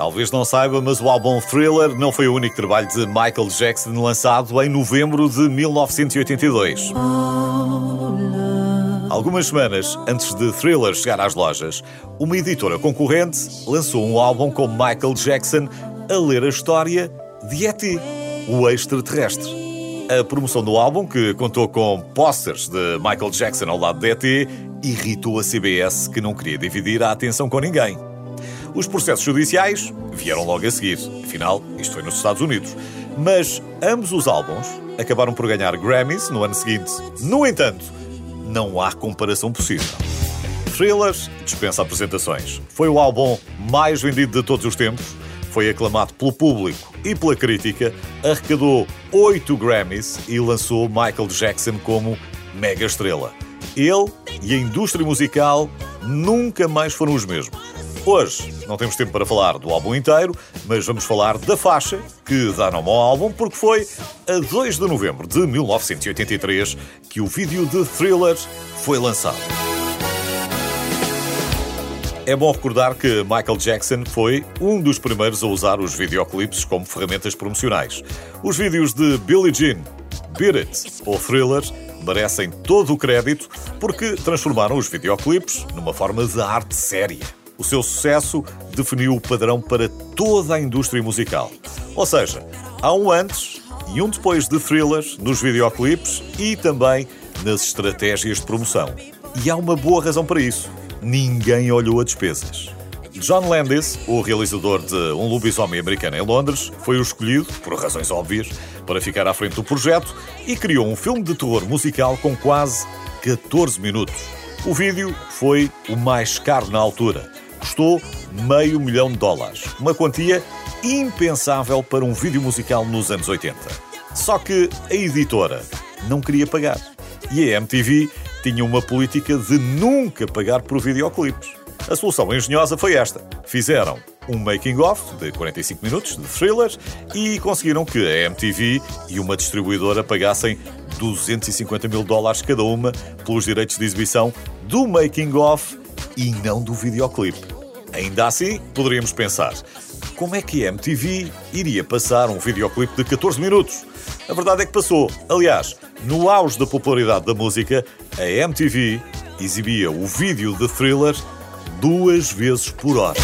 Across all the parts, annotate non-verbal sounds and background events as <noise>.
Talvez não saiba, mas o álbum Thriller não foi o único trabalho de Michael Jackson lançado em novembro de 1982. Algumas semanas antes de Thriller chegar às lojas, uma editora concorrente lançou um álbum com Michael Jackson a ler a história de E.T., o extraterrestre. A promoção do álbum, que contou com posters de Michael Jackson ao lado de E.T., irritou a CBS, que não queria dividir a atenção com ninguém. Os processos judiciais vieram logo a seguir. Afinal, isto foi nos Estados Unidos. Mas ambos os álbuns acabaram por ganhar Grammys no ano seguinte. No entanto, não há comparação possível. Thrillers dispensa apresentações. Foi o álbum mais vendido de todos os tempos. Foi aclamado pelo público e pela crítica, arrecadou 8 Grammys e lançou Michael Jackson como mega estrela. Ele e a indústria musical nunca mais foram os mesmos. Hoje não temos tempo para falar do álbum inteiro, mas vamos falar da faixa que dá nome ao álbum, porque foi a 2 de novembro de 1983 que o vídeo de Thriller foi lançado. É bom recordar que Michael Jackson foi um dos primeiros a usar os videoclipes como ferramentas promocionais. Os vídeos de Billie Jean, Beat It ou Thriller merecem todo o crédito porque transformaram os videoclipes numa forma de arte séria. O seu sucesso definiu o padrão para toda a indústria musical. Ou seja, há um antes e um depois de thrillers nos videoclipes e também nas estratégias de promoção. E há uma boa razão para isso. Ninguém olhou a despesas. John Landis, o realizador de Um Lobisomem Americano em Londres, foi o escolhido, por razões óbvias, para ficar à frente do projeto e criou um filme de terror musical com quase 14 minutos. O vídeo foi o mais caro na altura custou meio milhão de dólares, uma quantia impensável para um vídeo musical nos anos 80. Só que a editora não queria pagar. E a MTV tinha uma política de nunca pagar por videoclipes. A solução engenhosa foi esta. Fizeram um making-of de 45 minutos de thrillers e conseguiram que a MTV e uma distribuidora pagassem 250 mil dólares cada uma pelos direitos de exibição do making-of e não do videoclipe. Ainda assim, poderíamos pensar: como é que a MTV iria passar um videoclipe de 14 minutos? A verdade é que passou. Aliás, no auge da popularidade da música, a MTV exibia o vídeo de thriller duas vezes por hora.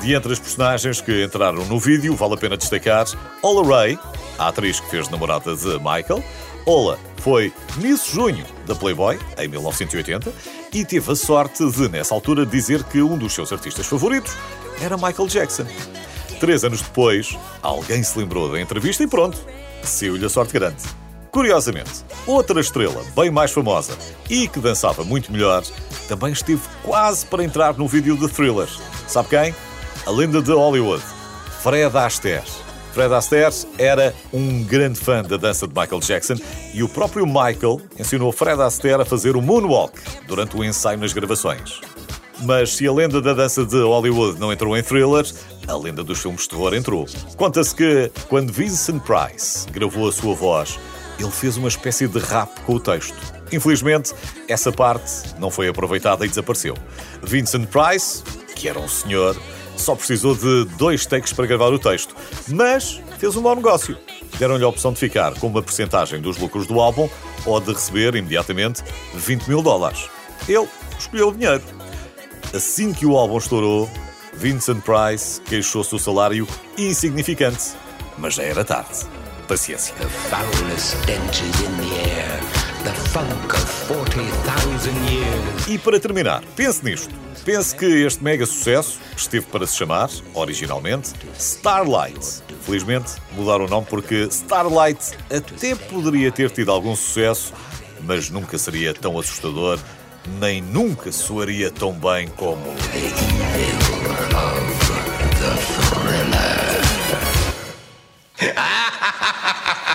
De entre as personagens que entraram no vídeo, vale a pena destacar Ola Ray, a atriz que fez namorada de Michael, Ola foi Miss Junho da Playboy, em 1980, e teve a sorte de, nessa altura, dizer que um dos seus artistas favoritos era Michael Jackson. Três anos depois, alguém se lembrou da entrevista e pronto, saiu-lhe a sorte grande. Curiosamente, outra estrela bem mais famosa e que dançava muito melhor também esteve quase para entrar no vídeo de Thriller. Sabe quem? A lenda de Hollywood, Fred Astaire. Fred Astaire era um grande fã da dança de Michael Jackson e o próprio Michael ensinou Fred Astaire a fazer o moonwalk durante o ensaio nas gravações. Mas se a lenda da dança de Hollywood não entrou em thrillers, a lenda dos filmes de terror entrou. Conta-se que, quando Vincent Price gravou a sua voz, ele fez uma espécie de rap com o texto. Infelizmente, essa parte não foi aproveitada e desapareceu. Vincent Price, que era um senhor, só precisou de dois takes para gravar o texto, mas fez um bom negócio. Deram-lhe a opção de ficar com uma porcentagem dos lucros do álbum ou de receber imediatamente 20 mil dólares. Ele escolheu o dinheiro. Assim que o álbum estourou, Vincent Price queixou-se do salário insignificante, mas já era tarde. Paciência. Foulest stenches in the air, the funk of 40,000 years. E para terminar, pense nisto. Pense que este mega sucesso esteve para se chamar, originalmente, Starlight. Felizmente mudaram o nome porque Starlight até poderia ter tido algum sucesso, mas nunca seria tão assustador, nem nunca soaria tão bem como. <laughs>